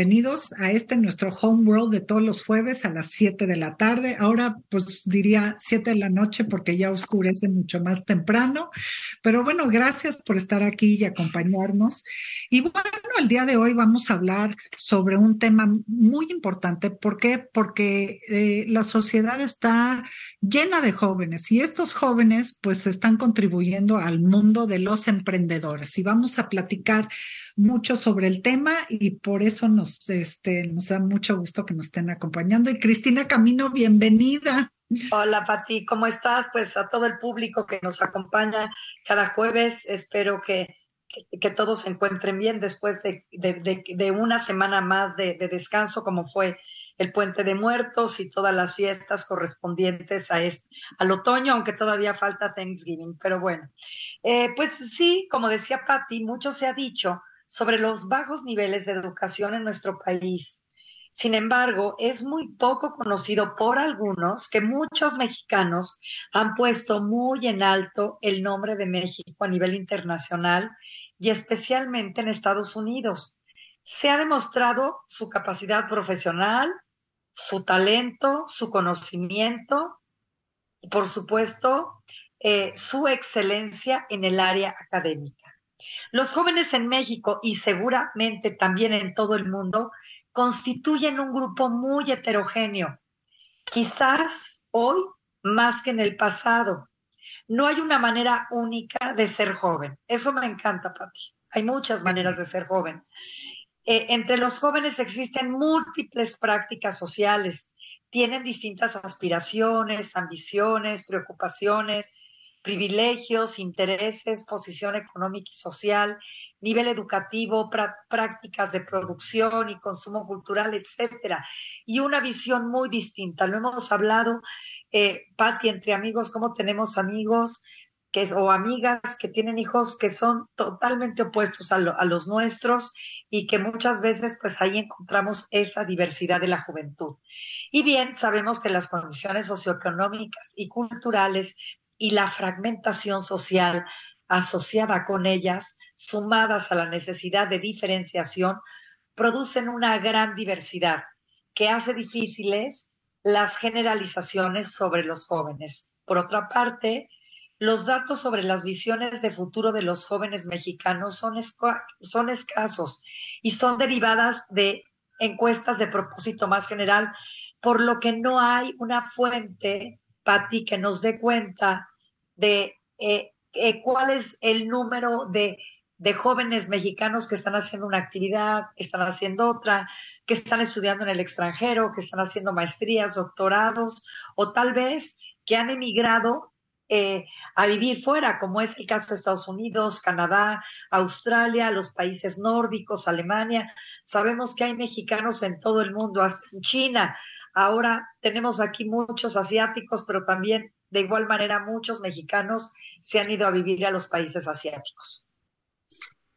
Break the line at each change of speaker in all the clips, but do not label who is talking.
bienvenidos a este nuestro Home World de todos los jueves a las 7 de la tarde. Ahora, pues diría 7 de la noche porque ya oscurece mucho más temprano. Pero bueno, gracias por estar aquí y acompañarnos. Y bueno, el día de hoy vamos a hablar sobre un tema muy importante. ¿Por qué? Porque eh, la sociedad está llena de jóvenes y estos jóvenes pues están contribuyendo al mundo de los emprendedores. Y vamos a platicar mucho sobre el tema y por eso nos, este, nos da mucho gusto que nos estén acompañando. Y Cristina Camino, bienvenida.
Hola Pati, ¿cómo estás? Pues a todo el público que nos acompaña cada jueves, espero que, que, todos se encuentren bien después de, de, una semana más de, descanso como fue el Puente de Muertos y todas las fiestas correspondientes a es, al otoño, aunque todavía falta Thanksgiving. Pero bueno, eh, pues sí, como decía Patti, mucho se ha dicho sobre los bajos niveles de educación en nuestro país. Sin embargo, es muy poco conocido por algunos que muchos mexicanos han puesto muy en alto el nombre de México a nivel internacional y especialmente en Estados Unidos. Se ha demostrado su capacidad profesional, su talento, su conocimiento y, por supuesto, eh, su excelencia en el área académica. Los jóvenes en México y seguramente también en todo el mundo constituyen un grupo muy heterogéneo, quizás hoy más que en el pasado. No hay una manera única de ser joven. Eso me encanta, papi. Hay muchas maneras de ser joven. Eh, entre los jóvenes existen múltiples prácticas sociales, tienen distintas aspiraciones, ambiciones, preocupaciones, privilegios, intereses, posición económica y social, nivel educativo, prácticas de producción y consumo cultural, etcétera, y una visión muy distinta. Lo hemos hablado, eh, Patti, entre amigos, cómo tenemos amigos que, o amigas que tienen hijos que son totalmente opuestos a, a los nuestros y que muchas veces pues ahí encontramos esa diversidad de la juventud. Y bien, sabemos que las condiciones socioeconómicas y culturales y la fragmentación social asociada con ellas, sumadas a la necesidad de diferenciación, producen una gran diversidad que hace difíciles las generalizaciones sobre los jóvenes. Por otra parte, los datos sobre las visiones de futuro de los jóvenes mexicanos son, escasos y son derivadas de encuestas de propósito más general, por lo que no hay una fuente, Patti, que nos dé cuenta de eh, eh, cuál es el número de, de, jóvenes mexicanos que están haciendo una actividad, que están haciendo otra, que están estudiando en el extranjero, que están haciendo maestrías, doctorados, o tal vez que han emigrado eh, a vivir fuera, como es el caso de Estados Unidos, Canadá, Australia, los países nórdicos, Alemania. Sabemos que hay mexicanos en todo el mundo, hasta en China. Ahora tenemos aquí muchos asiáticos, pero también de igual manera muchos mexicanos se han ido a vivir a los países asiáticos.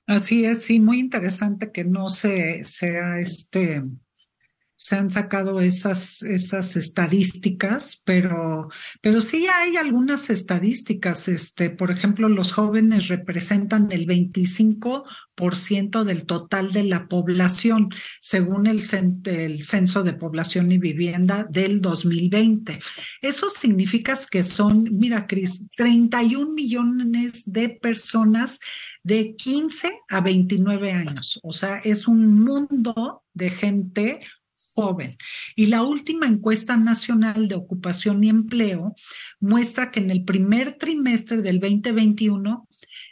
Así es, sí, muy interesante que no se sea este se han sacado esas, esas estadísticas, pero, pero sí hay algunas estadísticas. Este, por ejemplo, los jóvenes representan el 25% del total de la población, según el, el Censo de Población y Vivienda del 2020. Eso significa que son, mira, Cris, 31 millones de personas de 15 a 29 años. O sea, es un mundo de gente joven. Y la última encuesta nacional de ocupación y empleo muestra que en el primer trimestre del 2021,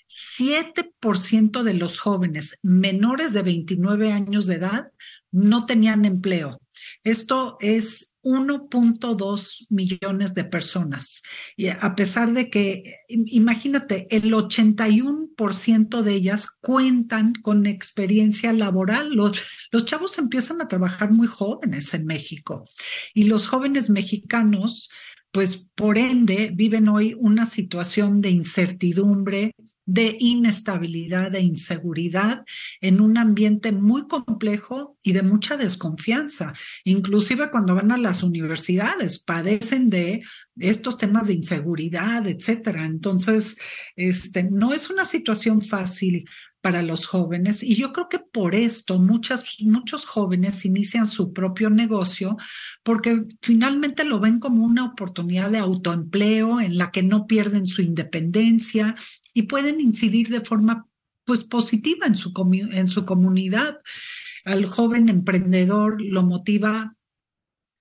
7% de los jóvenes menores de 29 años de edad no tenían empleo. Esto es 1.2 millones de personas. Y a pesar de que, imagínate, el 81% de ellas cuentan con experiencia laboral. Los, los chavos empiezan a trabajar muy jóvenes en México y los jóvenes mexicanos pues por ende viven hoy una situación de incertidumbre, de inestabilidad, de inseguridad en un ambiente muy complejo y de mucha desconfianza. Inclusive cuando van a las universidades, padecen de estos temas de inseguridad, etcétera. Entonces, este, no es una situación fácil para los jóvenes. Y yo creo que por esto muchas, muchos jóvenes inician su propio negocio porque finalmente lo ven como una oportunidad de autoempleo en la que no pierden su independencia y pueden incidir de forma pues positiva en su, en su comunidad. Al joven emprendedor lo motiva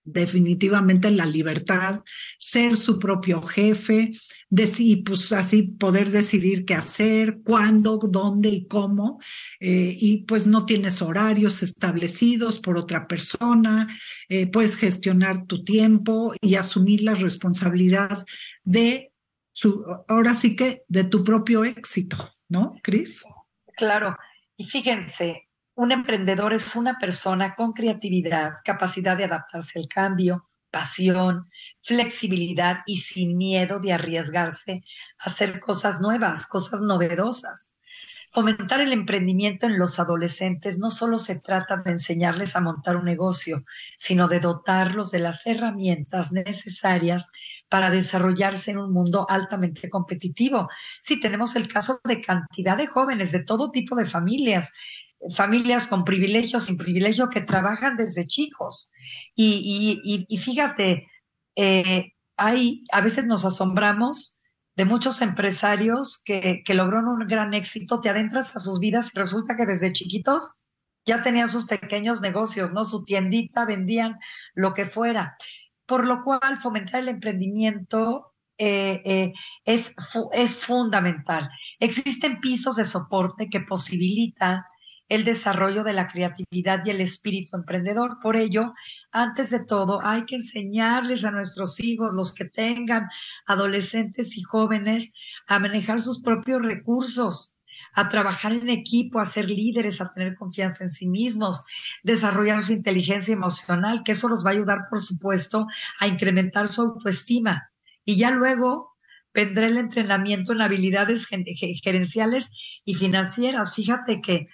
definitivamente la libertad, ser su propio jefe, decir, pues así poder decidir qué hacer, cuándo, dónde y cómo, eh, y pues no tienes horarios establecidos por otra persona, eh, puedes gestionar tu tiempo y asumir la responsabilidad de su, ahora sí que de tu propio éxito, ¿no, Cris?
Claro, y fíjense, un emprendedor es una persona con creatividad, capacidad de adaptarse al cambio, pasión, flexibilidad y sin miedo de arriesgarse a hacer cosas nuevas, cosas novedosas. Fomentar el emprendimiento en los adolescentes no solo se trata de enseñarles a montar un negocio, sino de dotarlos de las herramientas necesarias para desarrollarse en un mundo altamente competitivo. Sí, tenemos el caso de cantidad de jóvenes de todo tipo de familias familias con privilegios, sin privilegio, que trabajan desde chicos. Y, fíjate, eh, hay, a veces nos asombramos de muchos empresarios que, que lograron un gran éxito, te adentras a sus vidas y resulta que desde chiquitos ya tenían sus pequeños negocios, ¿no? Su tiendita, vendían lo que fuera. Por lo cual, fomentar el emprendimiento eh, eh, es, es fundamental. Existen pisos de soporte que posibilitan el desarrollo de la creatividad y el espíritu emprendedor. Por ello, antes de todo, hay que enseñarles a nuestros hijos, los que tengan adolescentes y jóvenes, a manejar sus propios recursos, a trabajar en equipo, a ser líderes, a tener confianza en sí mismos, desarrollar su inteligencia emocional, que eso los va a ayudar, por supuesto, a incrementar su autoestima. Y ya luego vendrá el entrenamiento en habilidades gerenciales y financieras. Fíjate que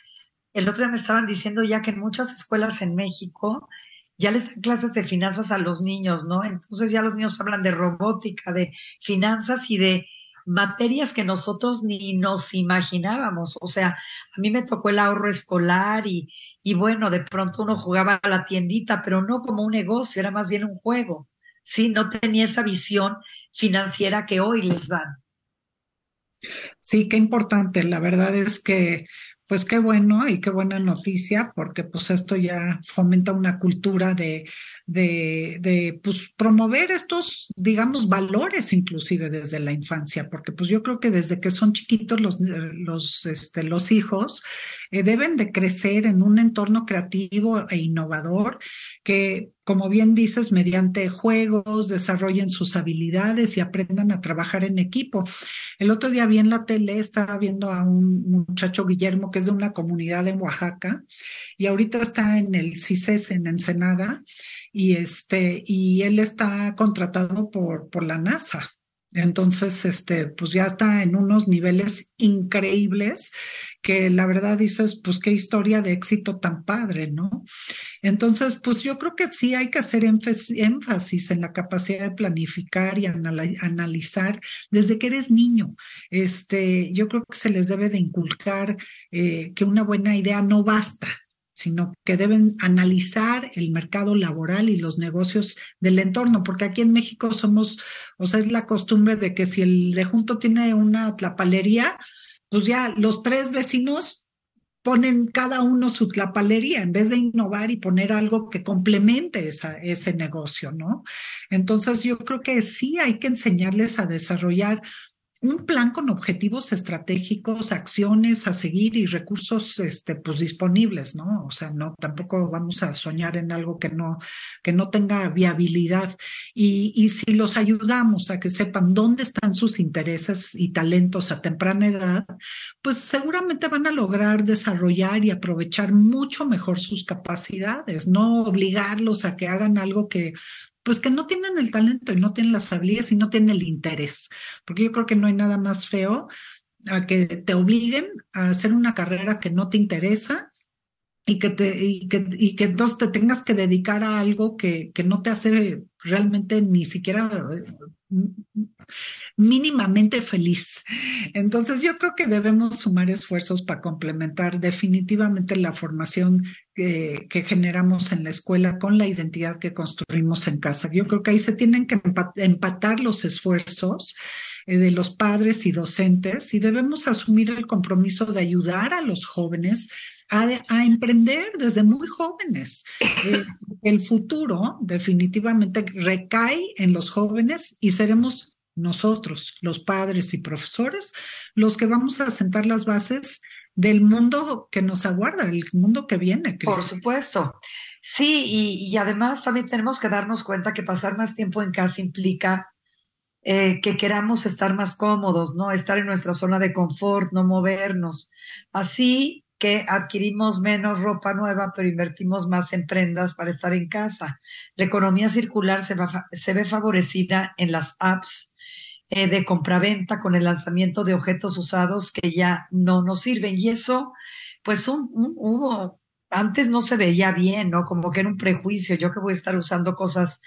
el otro día me estaban diciendo ya que en muchas escuelas en México ya les dan clases de finanzas a los niños, ¿no? Entonces ya los niños hablan de robótica, de finanzas y de materias que nosotros ni nos imaginábamos. O sea, a mí me tocó el ahorro escolar y, y bueno, de pronto uno jugaba a la tiendita, pero no como un negocio, era más bien un juego. Sí, no tenía esa visión financiera que hoy les dan.
Sí, qué importante. La verdad es que pues qué bueno y qué buena noticia, porque pues esto ya fomenta una cultura de, de, de pues promover estos, digamos, valores inclusive desde la infancia, porque pues yo creo que desde que son chiquitos los, los, este, los hijos eh, deben de crecer en un entorno creativo e innovador que como bien dices, mediante juegos desarrollen sus habilidades y aprendan a trabajar en equipo. El otro día vi en la tele, estaba viendo a un muchacho Guillermo que es de una comunidad en Oaxaca y ahorita está en el CICES en Ensenada y este y él está contratado por por la NASA entonces, este, pues ya está en unos niveles increíbles que la verdad dices, pues qué historia de éxito tan padre, ¿no? Entonces, pues yo creo que sí hay que hacer énfasis en la capacidad de planificar y analizar desde que eres niño. Este, yo creo que se les debe de inculcar eh, que una buena idea no basta, sino que deben analizar el mercado laboral y los negocios del entorno, porque aquí en México somos, o sea, es la costumbre de que si el de junto tiene una tlapalería, pues ya los tres vecinos ponen cada uno su tlapalería en vez de innovar y poner algo que complemente esa, ese negocio, ¿no? Entonces yo creo que sí hay que enseñarles a desarrollar un plan con objetivos estratégicos, acciones a seguir y recursos este, pues, disponibles, ¿no? O sea, no, tampoco vamos a soñar en algo que no, que no tenga viabilidad. Y, y si los ayudamos a que sepan dónde están sus intereses y talentos a temprana edad, pues seguramente van a lograr desarrollar y aprovechar mucho mejor sus capacidades, no obligarlos a que hagan algo que pues que no tienen el talento y no tienen las habilidades y no tienen el interés, porque yo creo que no hay nada más feo a que te obliguen a hacer una carrera que no te interesa y que, te, y que, y que entonces te tengas que dedicar a algo que, que no te hace realmente ni siquiera mínimamente feliz. Entonces yo creo que debemos sumar esfuerzos para complementar definitivamente la formación que, que, generamos en la escuela con la identidad que construimos en casa. Yo creo que ahí se tienen que empatar los esfuerzos eh, de los padres y docentes y debemos asumir el compromiso de ayudar a los jóvenes a, a emprender desde muy jóvenes. Eh, el futuro definitivamente recae en los jóvenes y seremos nosotros, los padres y profesores, los que vamos a sentar las bases del mundo que nos aguarda, el mundo que viene.
Por supuesto. Sí, y, y, además también tenemos que darnos cuenta que pasar más tiempo en casa implica eh, que queramos estar más cómodos, ¿no? Estar en nuestra zona de confort, no movernos. Así que adquirimos menos ropa nueva, pero invertimos más en prendas para estar en casa. La economía circular se, ve favorecida en las apps eh, de compraventa con el lanzamiento de objetos usados que ya no nos sirven. Y eso, pues un, un, antes no se veía bien, ¿no? Como que era un prejuicio, yo que voy a estar usando cosas,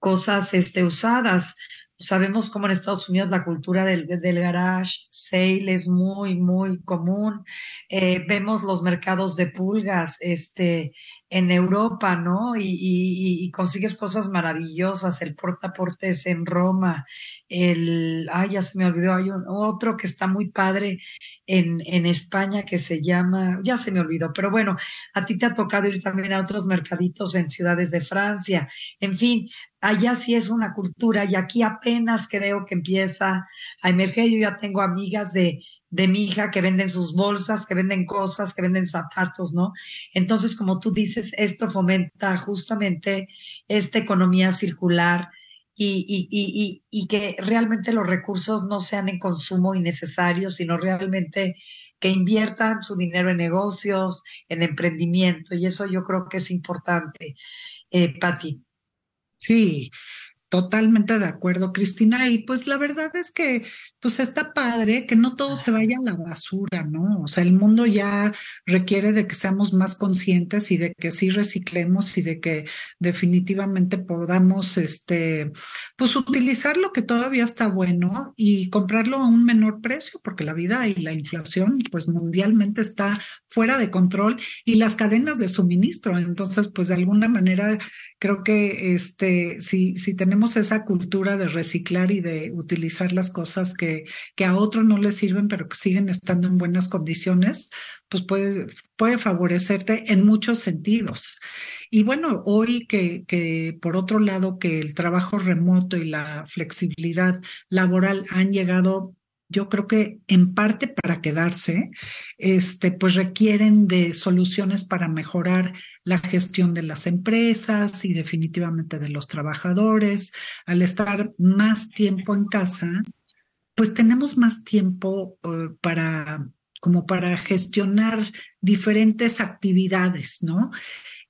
cosas este, usadas. Sabemos cómo en Estados Unidos la cultura del, del garage sale es muy, muy común. Eh, vemos los mercados de pulgas este, en Europa, ¿no? Y, y, y, consigues cosas maravillosas. El portaportes en Roma. El, ay, ya se me olvidó. Hay un, otro que está muy padre en, en España que se llama, ya se me olvidó. Pero bueno, a ti te ha tocado ir también a otros mercaditos en ciudades de Francia. En fin, allá sí es una cultura y aquí apenas creo que empieza a emerger. Yo ya tengo amigas de, de mi hija que venden sus bolsas, que venden cosas, que venden zapatos, ¿no? Entonces, como tú dices, esto fomenta justamente esta economía circular y, y, y, y que realmente los recursos no sean en consumo innecesario, sino realmente que inviertan su dinero en negocios, en emprendimiento. Y eso yo creo que es importante, eh, Patti.
Sí, totalmente de acuerdo, Cristina. Y pues la verdad es que pues está padre que no todo se vaya a la basura, ¿no? O sea, el mundo ya requiere de que seamos más conscientes y de que sí reciclemos y de que definitivamente podamos, este, pues utilizar lo que todavía está bueno y comprarlo a un menor precio, porque la vida y la inflación, pues mundialmente está fuera de control y las cadenas de suministro. Entonces, pues de alguna manera creo que, este, si, si tenemos esa cultura de reciclar y de utilizar las cosas que que, a otro no le sirven, pero que siguen estando en buenas condiciones, pues puede, puede favorecerte en muchos sentidos. Y bueno, hoy que, que por otro lado que el trabajo remoto y la flexibilidad laboral han llegado yo creo que en parte para quedarse, este, pues requieren de soluciones para mejorar la gestión de las empresas y definitivamente de los trabajadores. Al estar más tiempo en casa, pues tenemos más tiempo uh, para como para gestionar diferentes actividades, ¿no?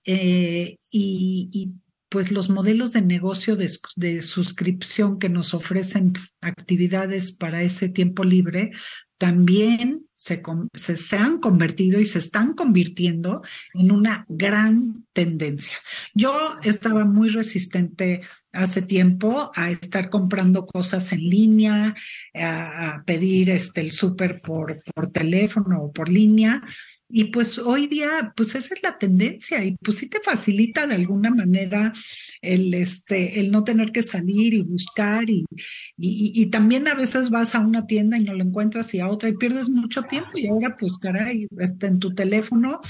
Eh, y, pues los modelos de negocio de, de, suscripción que nos ofrecen actividades para ese tiempo libre también se, han convertido y se están convirtiendo en una gran tendencia. Yo estaba muy resistente hace tiempo a estar comprando cosas en línea, a, a pedir este, el súper por, por teléfono o por línea, y pues hoy día, pues esa es la tendencia y pues sí te facilita de alguna manera el, este, el no tener que salir y buscar y, y, y, también a veces vas a una tienda y no lo encuentras y a otra y pierdes mucho tiempo y ahora pues caray, este, en tu teléfono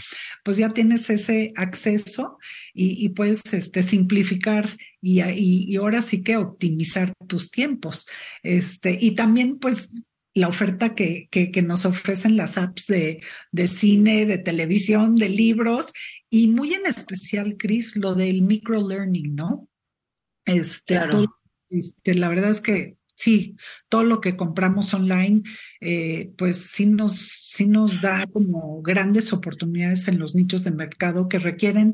pues ya tienes ese acceso y, y puedes este, simplificar y, y, y ahora sí que optimizar tus tiempos. Este, y también pues la oferta que, que, que, nos ofrecen las apps de, de cine, de televisión, de libros y muy en especial, Chris, lo del microlearning, ¿no? Este,
claro.
este, la verdad es que sí, todo lo que compramos online, eh, pues sí nos, sí nos da como grandes oportunidades en los nichos de mercado que requieren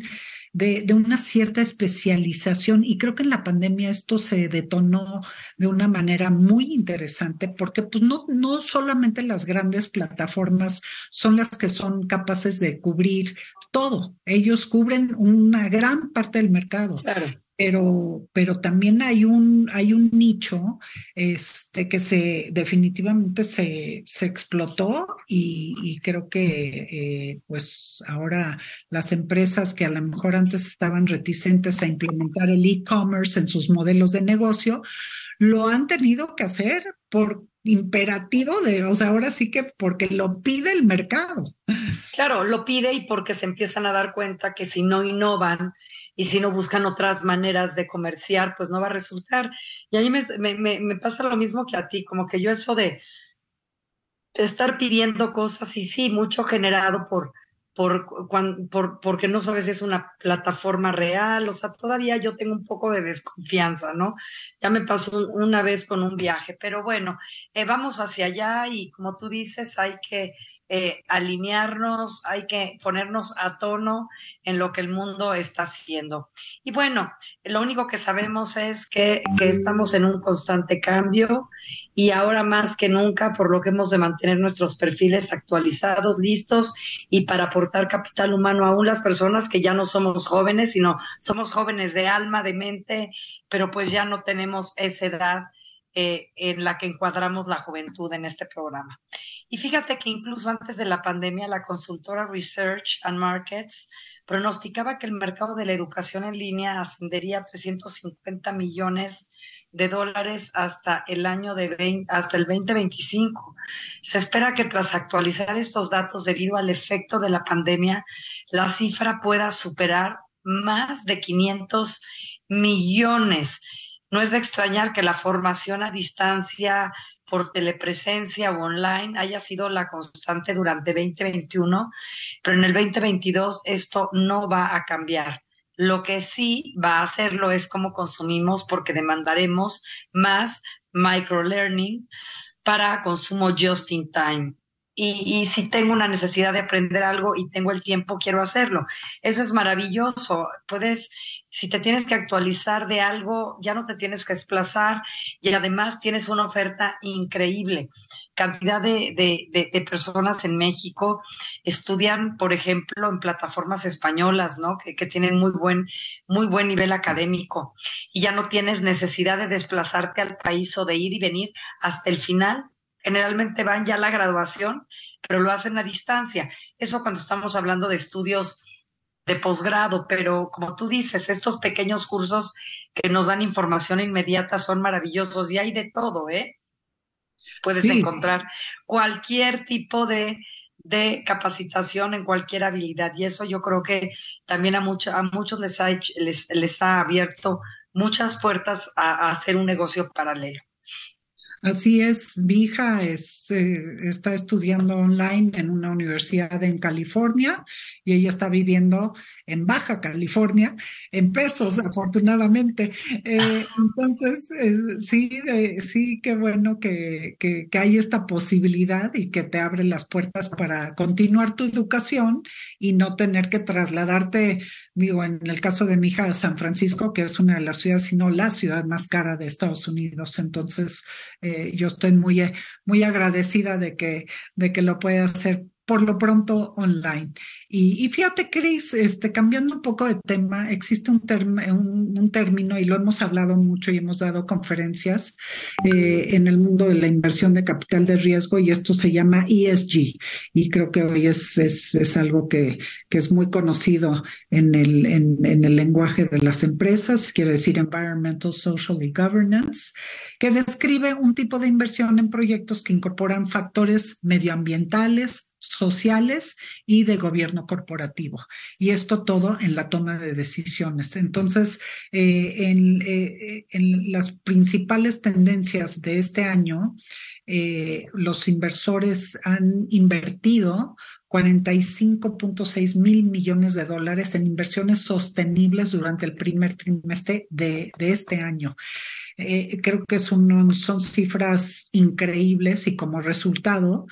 de, una cierta especialización. Y creo que en la pandemia esto se detonó de una manera muy interesante porque pues no, no solamente las grandes plataformas son las que son capaces de cubrir todo, ellos cubren una gran parte del mercado.
Claro
pero, pero también hay un, hay un nicho este, que se definitivamente se, se explotó y, y creo que eh, pues ahora las empresas que a lo mejor antes estaban reticentes a implementar el e-commerce en sus modelos de negocio, lo han tenido que hacer por imperativo de, o sea, ahora sí que porque lo pide el mercado.
Claro, lo pide y porque se empiezan a dar cuenta que si no innovan y si no buscan otras maneras de comerciar, pues no va a resultar. Y a mí me, pasa lo mismo que a ti, como que yo eso de, de estar pidiendo cosas y sí, mucho generado por, por, por, porque no sabes si es una plataforma real, o sea, todavía yo tengo un poco de desconfianza, ¿no? Ya me pasó una vez con un viaje, pero bueno, eh, vamos hacia allá y como tú dices, hay que eh, alinearnos, hay que ponernos a tono en lo que el mundo está haciendo. Y bueno, lo único que sabemos es que, que, estamos en un constante cambio y ahora más que nunca, por lo que hemos de mantener nuestros perfiles actualizados, listos y para aportar capital humano aún las personas que ya no somos jóvenes, sino somos jóvenes de alma, de mente, pero pues ya no tenemos esa edad eh, en la que encuadramos la juventud en este programa. Y fíjate que incluso antes de la pandemia, la consultora Research and Markets pronosticaba que el mercado de la educación en línea ascendería a 350 millones de dólares hasta el año de hasta el 2025. Se espera que tras actualizar estos datos debido al efecto de la pandemia, la cifra pueda superar más de 500 millones. No es de extrañar que la formación a distancia por telepresencia o online haya sido la constante durante 2021, pero en el 2022 esto no va a cambiar. Lo que sí va a hacerlo es cómo consumimos porque demandaremos más microlearning para consumo just in time. Y, y, si tengo una necesidad de aprender algo y tengo el tiempo, quiero hacerlo. Eso es maravilloso. Puedes si te tienes que actualizar de algo, ya no te tienes que desplazar y además tienes una oferta increíble. Cantidad de, de, de, personas en México estudian, por ejemplo, en plataformas españolas, ¿no? Que, tienen muy buen, muy buen nivel académico y ya no tienes necesidad de desplazarte al país o de ir y venir hasta el final. Generalmente van ya a la graduación, pero lo hacen a distancia. Eso cuando estamos hablando de estudios de posgrado, pero como tú dices, estos pequeños cursos que nos dan información inmediata son maravillosos y hay de todo, ¿eh? Puedes sí. encontrar cualquier tipo de, de, capacitación en cualquier habilidad y eso yo creo que también a, mucho, a muchos les ha, hecho, les, les ha abierto muchas puertas a, a hacer un negocio paralelo.
Así es, mi hija es, eh, está estudiando online en una universidad en California y ella está viviendo en Baja California, en pesos, afortunadamente. Eh, entonces, eh, sí, eh, sí, qué bueno que, que, que, hay esta posibilidad y que te abre las puertas para continuar tu educación y no tener que trasladarte, digo, en el caso de mi hija, a San Francisco, que es una de las ciudades, sino la ciudad más cara de Estados Unidos. Entonces, yo estoy muy, muy agradecida de que, de que lo pueda hacer por lo pronto online. Y, y, fíjate, Cris, este, cambiando un poco de tema, existe un, term un, un, término y lo hemos hablado mucho y hemos dado conferencias eh, en el mundo de la inversión de capital de riesgo y esto se llama ESG. Y creo que hoy es, es, es algo que, que, es muy conocido en el, en, en el lenguaje de las empresas, quiere decir Environmental, Social y Governance, que describe un tipo de inversión en proyectos que incorporan factores medioambientales, sociales y de gobierno corporativo. Y esto todo en la toma de decisiones. Entonces, eh, en, eh, en, las principales tendencias de este año, eh, los inversores han invertido 45.6 mil millones de dólares en inversiones sostenibles durante el primer trimestre de, este año. creo que son cifras increíbles y como resultado,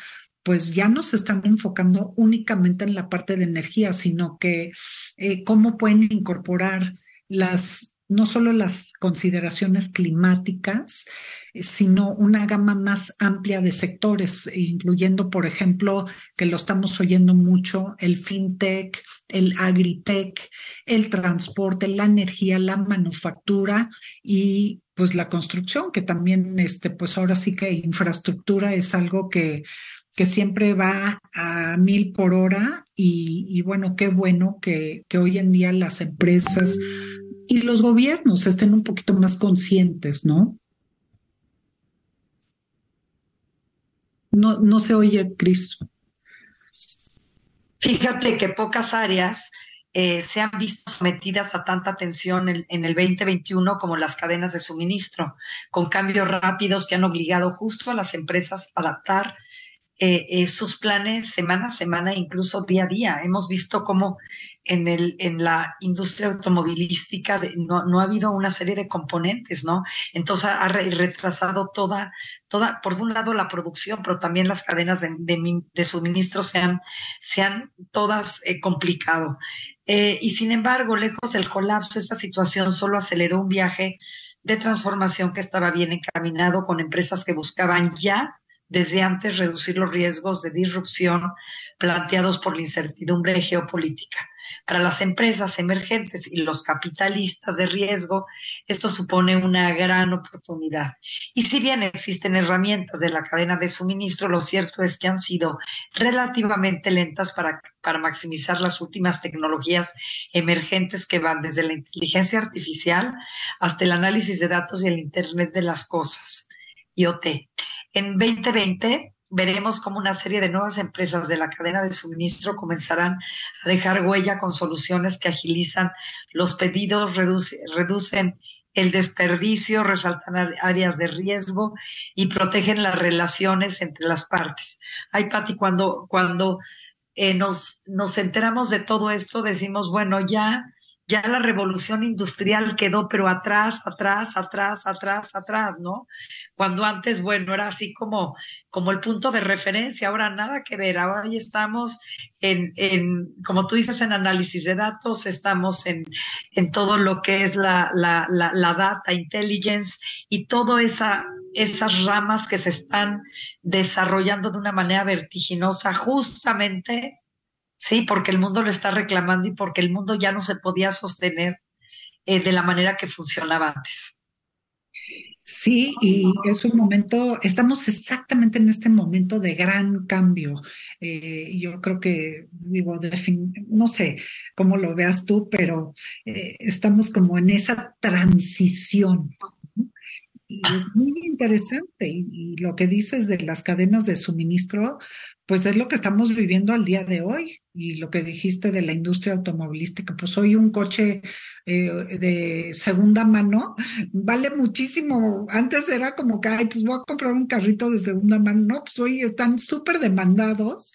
pues ya no se están enfocando únicamente en la parte de energía, sino que eh, cómo pueden incorporar las no solo las consideraciones climáticas, sino una gama más amplia de sectores, incluyendo, por ejemplo, que lo estamos oyendo mucho, el fintech, el agritech, el transporte, la energía, la manufactura y pues la construcción, que también, este, pues ahora sí que infraestructura es algo que, que siempre va a mil por hora y, bueno, qué bueno que, que hoy en día las empresas y los gobiernos estén un poquito más conscientes, ¿no? No, no se oye, Cris.
Fíjate que pocas áreas eh, se han visto sometidas a tanta tensión en, en, el 2021 como las cadenas de suministro, con cambios rápidos que han obligado justo a las empresas a adaptar eh, sus planes semana a semana, incluso día a día. Hemos visto cómo en, el, en la industria automovilística no, no, ha habido una serie de componentes, ¿no? Entonces ha retrasado toda, toda, por un lado la producción, pero también las cadenas de, de, de suministro se han, se han todas eh, complicado. Eh, y sin embargo, lejos del colapso, esta situación solo aceleró un viaje de transformación que estaba bien encaminado con empresas que buscaban ya desde antes reducir los riesgos de disrupción planteados por la incertidumbre geopolítica. Para las empresas emergentes y los capitalistas de riesgo, esto supone una gran oportunidad. Y si bien existen herramientas de la cadena de suministro, lo cierto es que han sido relativamente lentas para, para maximizar las últimas tecnologías emergentes que van desde la inteligencia artificial hasta el análisis de datos y el Internet de las Cosas, IoT. En 2020 veremos cómo una serie de nuevas empresas de la cadena de suministro comenzarán a dejar huella con soluciones que agilizan los pedidos, reduce, reducen el desperdicio, resaltan áreas de riesgo y protegen las relaciones entre las partes. Ay, Pati, cuando, cuando eh, nos enteramos de todo esto, decimos, bueno, ya ya la revolución industrial quedó, pero atrás, atrás, atrás, atrás, atrás, ¿no? Cuando antes, bueno, era así como, como el punto de referencia, ahora nada que ver, ahora ya estamos en, en como tú dices, en análisis de datos, estamos en, en todo lo que es la, la, la, data intelligence y todas esa, esas ramas que se están desarrollando de una manera vertiginosa justamente Sí, porque el mundo lo está reclamando y porque el mundo ya no se podía sostener eh, de la manera que funcionaba antes.
Sí, y es un momento, estamos exactamente en este momento de gran cambio. Eh, yo creo que, digo, no sé cómo lo veas tú, pero eh, estamos como en esa transición. Y es muy interesante. Y, y, lo que dices de las cadenas de suministro, pues es lo que estamos viviendo al día de hoy. Y lo que dijiste de la industria automovilística, pues hoy un coche eh, de segunda mano vale muchísimo. Antes era como que, ay, pues voy a comprar un carrito de segunda mano. No, pues hoy están súper demandados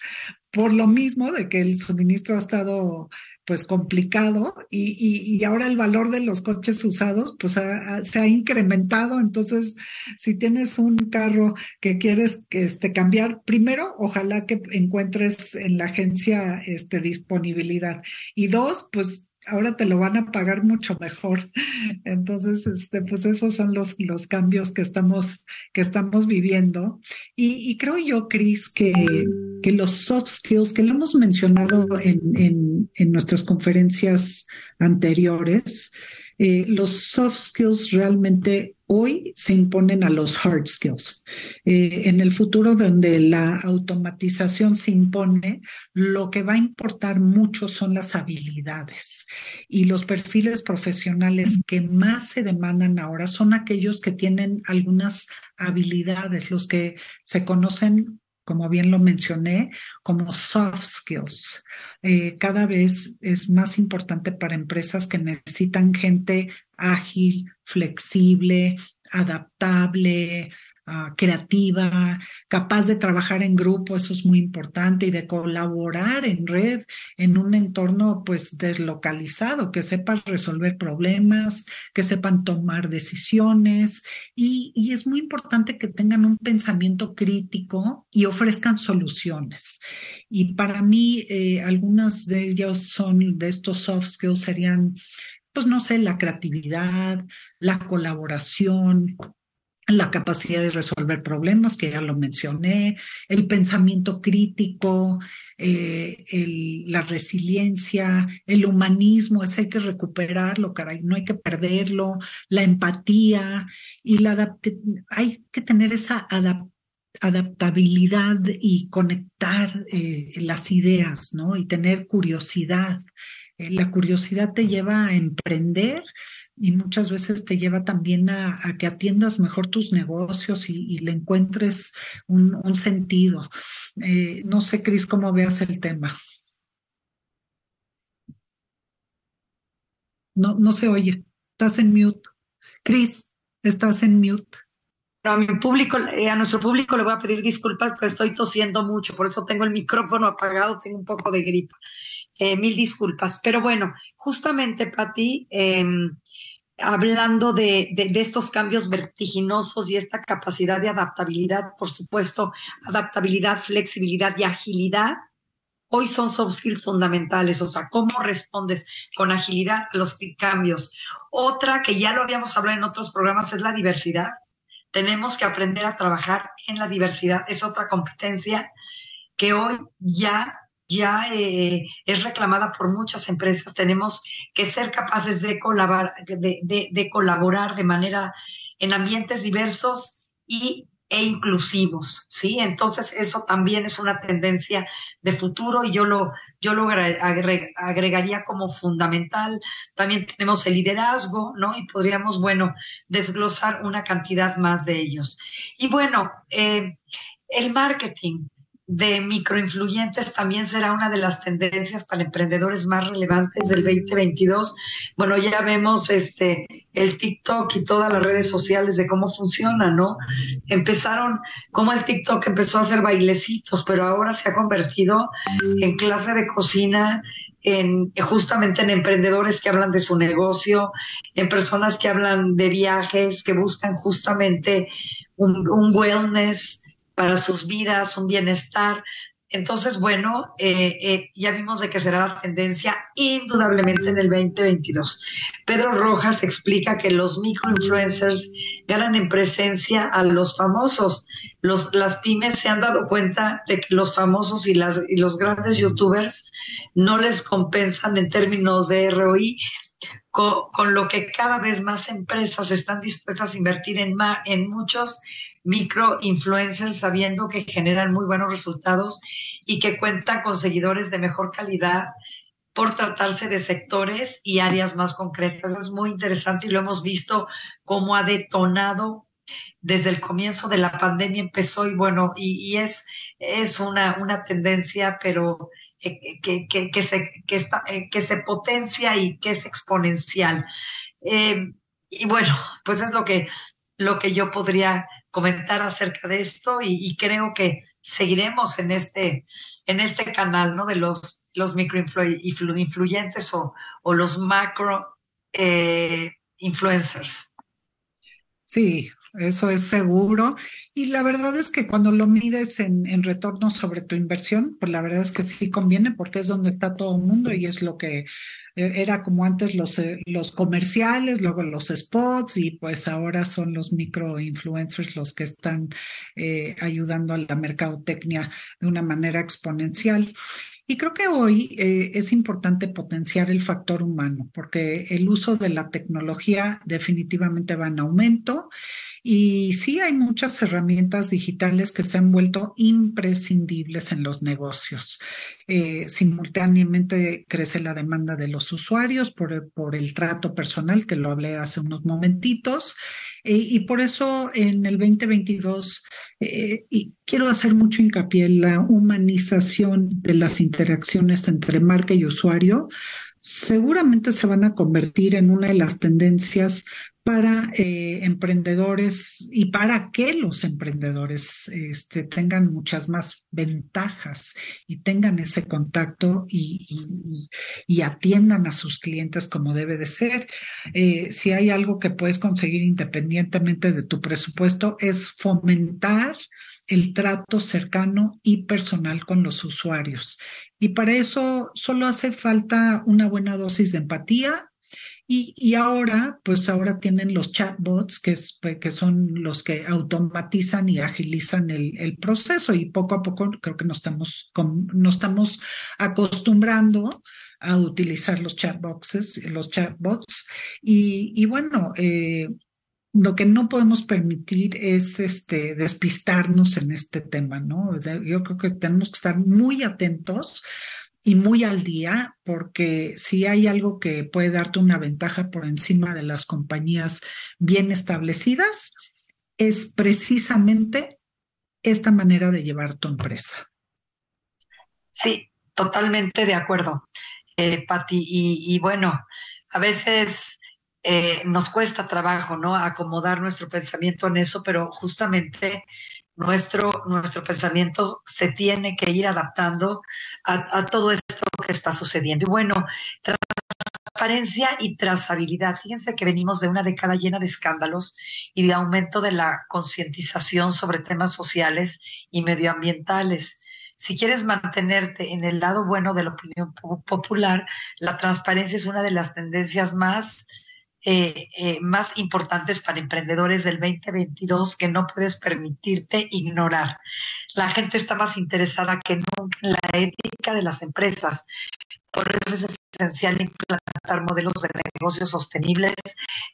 por lo mismo de que el suministro ha estado pues complicado y, y, ahora el valor de los coches usados pues se ha incrementado. Entonces, si tienes un carro que quieres este, cambiar, primero, ojalá que encuentres en la agencia este, disponibilidad. Y dos, pues ahora te lo van a pagar mucho mejor. Entonces, este, pues esos son los, los cambios que estamos, que estamos viviendo. Y, y creo yo, Cris, que, que los soft skills, que lo hemos mencionado en, en, nuestras conferencias anteriores, eh, los soft skills realmente hoy se imponen a los hard skills. Eh, en el futuro donde la automatización se impone, lo que va a importar mucho son las habilidades y los perfiles profesionales que más se demandan ahora son aquellos que tienen algunas habilidades, los que se conocen como bien lo mencioné, como soft skills. Eh, cada vez es más importante para empresas que necesitan gente ágil, flexible, adaptable, ah, creativa, capaz de trabajar en grupo, eso es muy importante, y de colaborar en red en un entorno pues deslocalizado, que sepan resolver problemas, que sepan tomar decisiones, y, es muy importante que tengan un pensamiento crítico y ofrezcan soluciones. Y para mí, eh, algunas de ellos son de estos soft skills serían pues no sé, la creatividad, la colaboración, la capacidad de resolver problemas, que ya lo mencioné, el pensamiento crítico, eh, la resiliencia, el humanismo, ese hay que recuperarlo, caray, no hay que perderlo, la empatía y la hay que tener esa adaptabilidad y conectar eh, las ideas, ¿no? Y tener curiosidad. Eh, la curiosidad te lleva a emprender y muchas veces te lleva también a, que atiendas mejor tus negocios y, le encuentres un, sentido. Eh, no sé, Cris, cómo veas el tema. No, no se oye. Estás en mute. Cris, estás en mute.
a mi público, eh, a nuestro público le voy a pedir disculpas, pero estoy tosiendo mucho, por eso tengo el micrófono apagado, tengo un poco de gripa. Eh, mil disculpas. Pero bueno, justamente, Patti, em, hablando de, de, estos cambios vertiginosos y esta capacidad de adaptabilidad, por supuesto, adaptabilidad, flexibilidad y agilidad, hoy son soft skills fundamentales, o sea, cómo respondes con agilidad a los cambios. Otra que ya lo habíamos hablado en otros programas es la diversidad. Tenemos que aprender a trabajar en la diversidad, es otra competencia que hoy ya ya eh, es reclamada por muchas empresas. Tenemos que ser capaces de colaborar, de, colaborar de manera en ambientes diversos y, e inclusivos, ¿sí? Entonces eso también es una tendencia de futuro y yo lo, yo lo agregaría como fundamental. También tenemos el liderazgo, ¿no? Y podríamos, bueno, desglosar una cantidad más de ellos. Y bueno, eh, el marketing de microinfluyentes también será una de las tendencias para emprendedores más relevantes del 2022. Bueno, ya vemos este el TikTok y todas las redes sociales de cómo funciona, ¿no? Empezaron como el TikTok empezó a hacer bailecitos, pero ahora se ha convertido en clase de cocina, en justamente en emprendedores que hablan de su negocio, en personas que hablan de viajes, que buscan justamente un, un wellness, para sus vidas, un bienestar. Entonces, bueno, eh, eh, ya vimos de que será la tendencia indudablemente en el 2022. Pedro Rojas explica que los microinfluencers ganan en presencia a los famosos. Los, las pymes se han dado cuenta de que los famosos y, las, y los grandes youtubers no les compensan en términos de ROI, con, lo que cada vez más empresas están dispuestas a invertir en, en muchos micro influencers sabiendo que generan muy buenos resultados y que cuentan con seguidores de mejor calidad por tratarse de sectores y áreas más concretas. Es muy interesante y lo hemos visto cómo ha detonado desde el comienzo de la pandemia empezó y bueno, y, es, es una, una tendencia, pero que, que, que, se, que, está, eh, que se potencia y que es exponencial. Eh, y bueno, pues es lo que, lo que yo podría comentar acerca de esto y, creo que seguiremos en este, en este canal, ¿no? De los, los microinfluyentes o, o los macro eh, influencers.
Sí, eso es seguro. Y la verdad es que cuando lo mides en, retorno sobre tu inversión, pues la verdad es que sí conviene porque es donde está todo el mundo y es lo que e-, era como antes los, eh, los comerciales, luego los spots y pues ahora son los micro influencers los que están eh, ayudando a la mercadotecnia de una manera exponencial. Y creo que hoy eh, es importante potenciar el factor humano porque el uso de la tecnología definitivamente va en aumento y sí hay muchas herramientas digitales que se han vuelto imprescindibles en los negocios. Eh, simultáneamente crece la demanda de los usuarios por, por, el trato personal, que lo hablé hace unos momentitos, eh, y por eso en el 2022, eh, y quiero hacer mucho hincapié en la humanización de las interacciones entre marca y usuario, seguramente se van a convertir en una de las tendencias para eh, emprendedores y para que los emprendedores este, tengan muchas más ventajas y tengan ese contacto y, atiendan a sus clientes como debe de ser. Eh, si hay algo que puedes conseguir independientemente de tu presupuesto es fomentar el trato cercano y personal con los usuarios. Y para eso solo hace falta una buena dosis de empatía y, ahora, pues ahora tienen los chatbots, que, es, pues, son los que automatizan y agilizan el, proceso y poco a poco creo que nos estamos, nos estamos acostumbrando a utilizar los chatboxes, los chatbots. Y, y bueno, eh, lo que no podemos permitir es este, despistarnos en este tema, ¿no? Yo creo que tenemos que estar muy atentos y muy al día, porque si hay algo que puede darte una ventaja por encima de las compañías bien establecidas, es precisamente esta manera de llevar tu empresa.
Sí, totalmente de acuerdo, eh, Patti. Y, bueno, a veces eh, nos cuesta trabajo, ¿no? Acomodar nuestro pensamiento en eso, pero justamente nuestro, nuestro pensamiento se tiene que ir adaptando a, todo esto que está sucediendo. Y bueno, transparencia y trazabilidad. Fíjense que venimos de una década llena de escándalos y de aumento de la concientización sobre temas sociales y medioambientales. Si quieres mantenerte en el lado bueno de la opinión popular, la transparencia es una de las tendencias más eh, eh, más importantes para emprendedores del 2022 que no puedes permitirte ignorar. La gente está más interesada que nunca en la ética de las empresas. Por eso es esencial implantar modelos de negocios sostenibles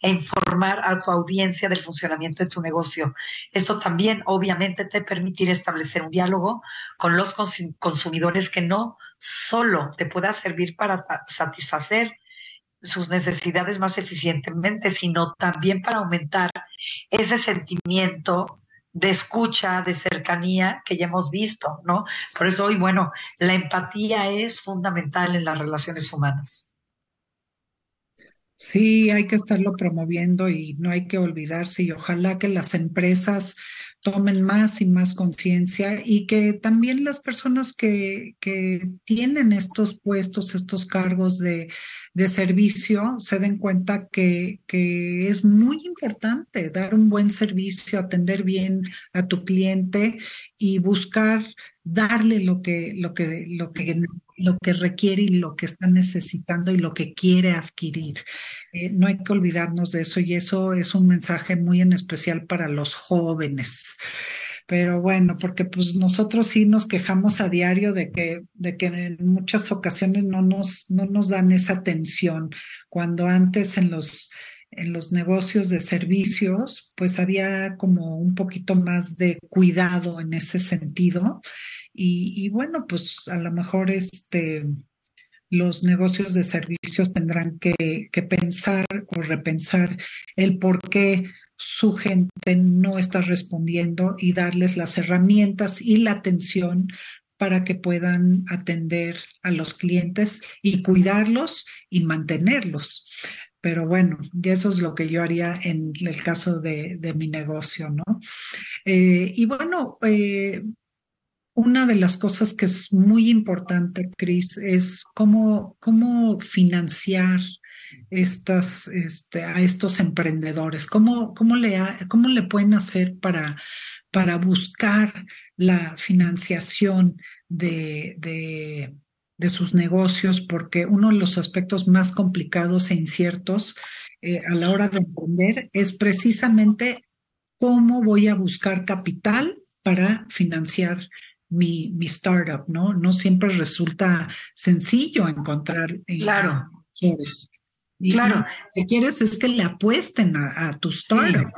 e informar a tu audiencia del funcionamiento de tu negocio. Esto también obviamente te permitirá establecer un diálogo con los consumidores que no solo te pueda servir para satisfacer sus necesidades más eficientemente, sino también para aumentar ese sentimiento de escucha, de cercanía que ya hemos visto, ¿no? Por eso hoy, bueno, la empatía es fundamental en las relaciones humanas.
Sí, hay que estarlo promoviendo y no hay que olvidarse y ojalá que las empresas tomen más y más conciencia y que también las personas que, que tienen estos puestos, estos cargos de, de servicio, se den cuenta que, que, es muy importante dar un buen servicio, atender bien a tu cliente y buscar darle lo que, lo que, lo que lo que requiere y lo que está necesitando y lo que quiere adquirir. Eh, no hay que olvidarnos de eso y eso es un mensaje muy en especial para los jóvenes. Pero bueno, porque pues nosotros sí nos quejamos a diario de que, de que en muchas ocasiones no nos, no nos dan esa atención. Cuando antes en los, en los negocios de servicios, pues había como un poquito más de cuidado en ese sentido y, bueno, pues a lo mejor este, los negocios de servicios tendrán que, pensar o repensar el por qué su gente no está respondiendo y darles las herramientas y la atención para que puedan atender a los clientes y cuidarlos y mantenerlos. Pero bueno, y eso es lo que yo haría en el caso de, de mi negocio, ¿no? Eh, y bueno, eh, una de las cosas que es muy importante, Cris, es cómo, cómo financiar estas, este, a estos emprendedores, cómo, cómo, le, cómo le pueden hacer para, para buscar la financiación de, de, de, sus negocios, porque uno de los aspectos más complicados e inciertos eh, a la hora de emprender es precisamente cómo voy a buscar capital para financiar mi, mi startup, ¿no? No siempre resulta sencillo encontrar.
Eh, claro.
Y claro. Lo que quieres es que le apuesten a, tu startup.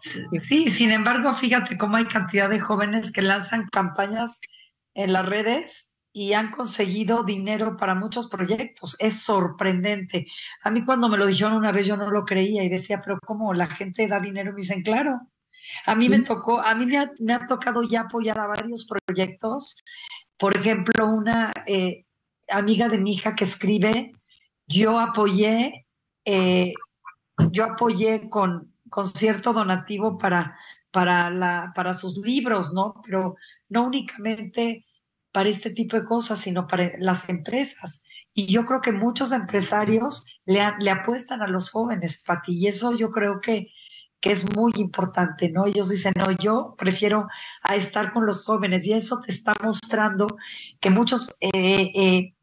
Sí. sin embargo, fíjate cómo hay cantidad de jóvenes que lanzan campañas en las redes y han conseguido dinero para muchos proyectos. Es sorprendente. A mí cuando me lo dijeron una vez yo no lo creía y decía, pero ¿cómo la gente da dinero? Me dicen, claro, a mí me tocó, a mí me ha, tocado ya apoyar a varios proyectos. Por ejemplo, una eh, amiga de mi hija que escribe, yo apoyé eh, yo apoyé con, con cierto donativo para, para, la, para sus libros, ¿no? Pero no únicamente para este tipo de cosas, sino para las empresas. Y yo creo que muchos empresarios le, le apuestan a los jóvenes, Fati, y eso yo creo que, que es muy importante, ¿no? Ellos dicen, no, yo prefiero a estar con los jóvenes y eso te está mostrando que muchos eh, eh,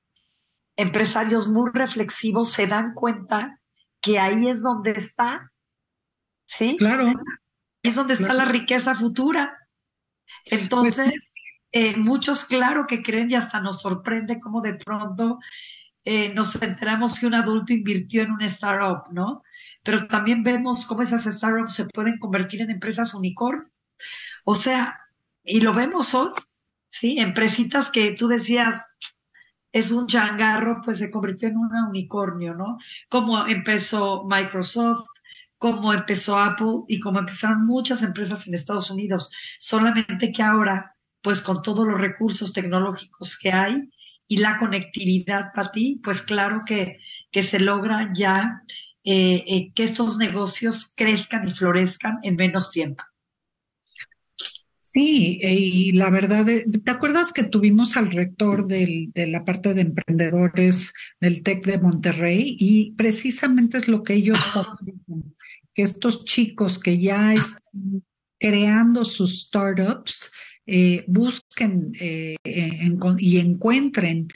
empresarios muy reflexivos se dan cuenta que ahí es donde está, ¿sí?
Claro.
Es donde está la riqueza futura. Entonces, pues eh, muchos, claro que creen y hasta nos sorprende cómo de pronto eh, nos enteramos que un adulto invirtió en una startup, ¿no? Pero también vemos cómo esas startups se pueden convertir en empresas unicornio. O sea, y lo vemos hoy, ¿sí? Empresitas que tú decías, es un changarro, pues se convirtió en un unicornio, ¿no? Como empezó Microsoft, como empezó Apple y como empezaron muchas empresas en Estados Unidos. Solamente que ahora, pues con todos los recursos tecnológicos que hay y la conectividad para ti, pues claro que, que se logra ya eh, eh, que estos negocios crezcan y florezcan en menos tiempo.
Sí, eh, y la verdad, ¿te acuerdas que tuvimos al rector del, de la parte de emprendedores del TEC de Monterrey? Y precisamente es lo que ellos que estos chicos que ya están creando sus startups eh, busquen y encuentren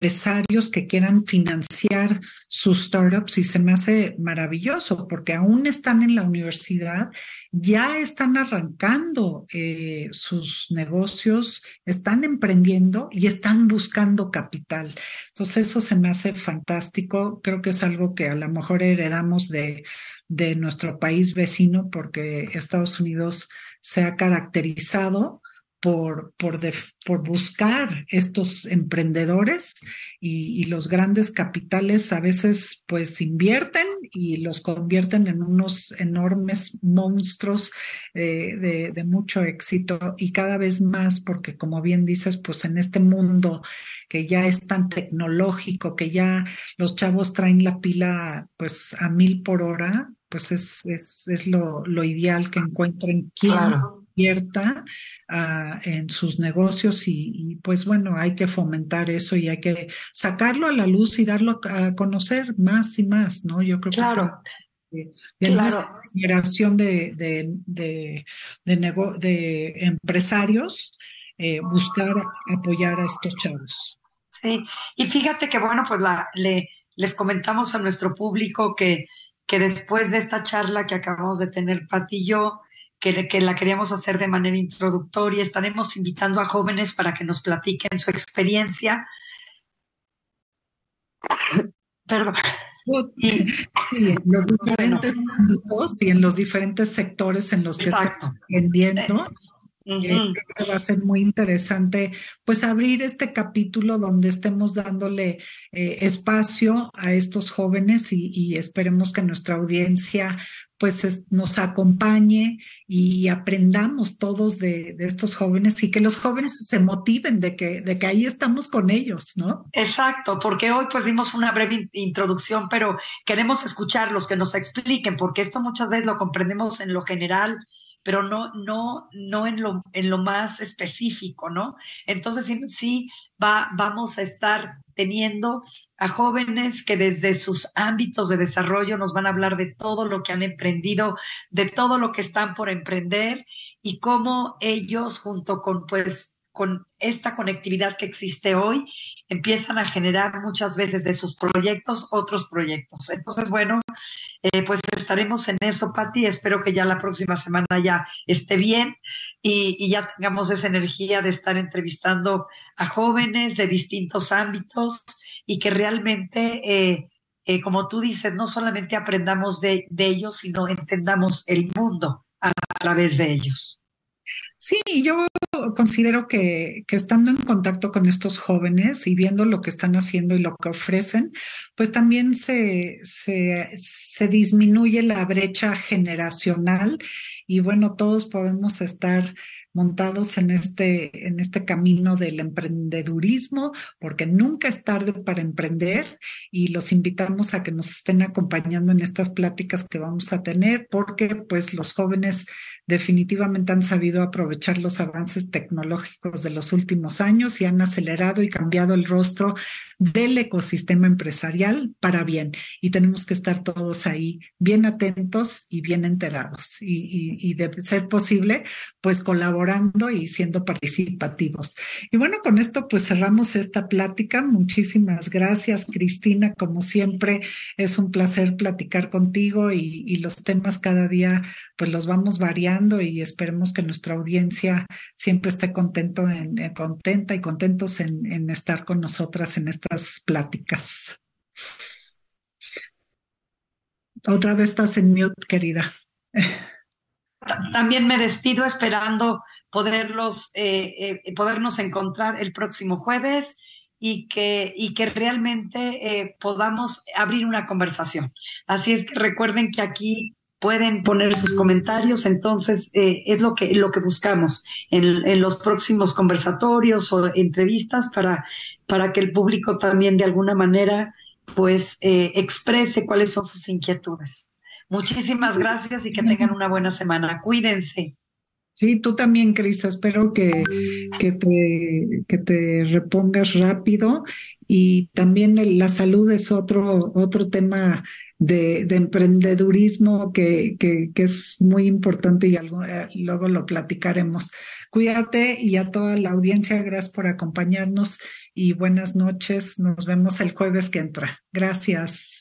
empresarios que quieran financiar sus startups y se me hace maravilloso porque aún están en la universidad, ya están arrancando eh, sus negocios, están emprendiendo y están buscando capital. Entonces eso se me hace fantástico. Creo que es algo que a lo mejor heredamos de, de nuestro país vecino porque Estados Unidos se ha caracterizado por, por, por buscar estos emprendedores y, los grandes capitales a veces pues invierten y los convierten en unos enormes monstruos eh, de, de, mucho éxito y cada vez más porque como bien dices pues en este mundo que ya es tan tecnológico que ya los chavos traen la pila pues a mil por hora pues es, es, es lo, lo ideal que encuentren Ah, en sus negocios y, pues bueno, hay que fomentar eso y hay que sacarlo a la luz y darlo a conocer más y más, ¿no? Yo creo que de, nuestra generación de, de, de, de, empresarios, eh, buscar apoyar a estos chavos.
Sí, y fíjate que bueno, pues la, le, les comentamos a nuestro público que, que después de esta charla que acabamos de tener Pati y yo, que, la queríamos hacer de manera introductoria. Estaremos invitando a jóvenes para que nos platiquen su experiencia. Perdón.
Y, sí, en los diferentes ámbitos y en los diferentes sectores en los que están aprendiendo. Eh, va a ser muy interesante, pues abrir este capítulo donde estemos dándole eh, espacio a estos jóvenes y, y, esperemos que nuestra audiencia pues nos acompañe y aprendamos todos de, estos jóvenes y que los jóvenes se motiven de que, de que ahí estamos con ellos, ¿no?
Exacto, porque hoy pues dimos una breve introducción, pero queremos escucharlos, que nos expliquen, porque esto muchas veces lo comprendemos en lo general, pero no, no, no en lo, en lo más específico, ¿no? Entonces sí, sí va, vamos a estar teniendo a jóvenes que desde sus ámbitos de desarrollo nos van a hablar de todo lo que han emprendido, de todo lo que están por emprender y cómo ellos junto con pues con esta conectividad que existe hoy empiezan a generar muchas veces de sus proyectos otros proyectos. Entonces, bueno, eh, pues estaremos en eso, Patti. Espero que ya la próxima semana ya esté bien y, ya tengamos esa energía de estar entrevistando a jóvenes de distintos ámbitos y que realmente, eh, eh, como tú dices, no solamente aprendamos de ellos, sino entendamos el mundo a través de ellos.
Sí, yo considero que, que, estando en contacto con estos jóvenes y viendo lo que están haciendo y lo que ofrecen, pues también se, se, se disminuye la brecha generacional y bueno, todos podemos estar montados en este, en este camino del emprendedurismo, porque nunca es tarde para emprender y los invitamos a que nos estén acompañando en estas pláticas que vamos a tener, porque pues los jóvenes definitivamente han sabido aprovechar los avances tecnológicos de los últimos años y han acelerado y cambiado el rostro del ecosistema empresarial para bien. Y tenemos que estar todos ahí bien atentos y bien enterados y, y, y de ser posible, pues y siendo participativos. Y bueno, con esto pues cerramos esta plática. Muchísimas gracias, Cristina. Como siempre, es un placer platicar contigo y, los temas cada día pues los vamos variando y esperemos que nuestra audiencia siempre esté contento en, eh, contenta y contentos en, en estar con nosotras en estas pláticas. Otra vez estás en mute, querida.
También me despido esperando poderlos, eh, eh, podernos encontrar el próximo jueves y que, y que realmente eh, podamos abrir una conversación. Así es que recuerden que aquí pueden poner sus comentarios, entonces eh, es lo que, lo que buscamos en, en, los próximos conversatorios o entrevistas para, para que el público también de alguna manera pues eh, exprese cuáles son sus inquietudes. Muchísimas gracias y que tengan una buena semana. Cuídense.
Sí, tú también, Cris. Espero que, que, te, que te repongas rápido. Y también la salud es otro, otro tema de, de emprendedurismo que, que, que, es muy importante y algo, eh, luego lo platicaremos. Cuídate y a toda la audiencia, gracias por acompañarnos y buenas noches. Nos vemos el jueves que entra. Gracias.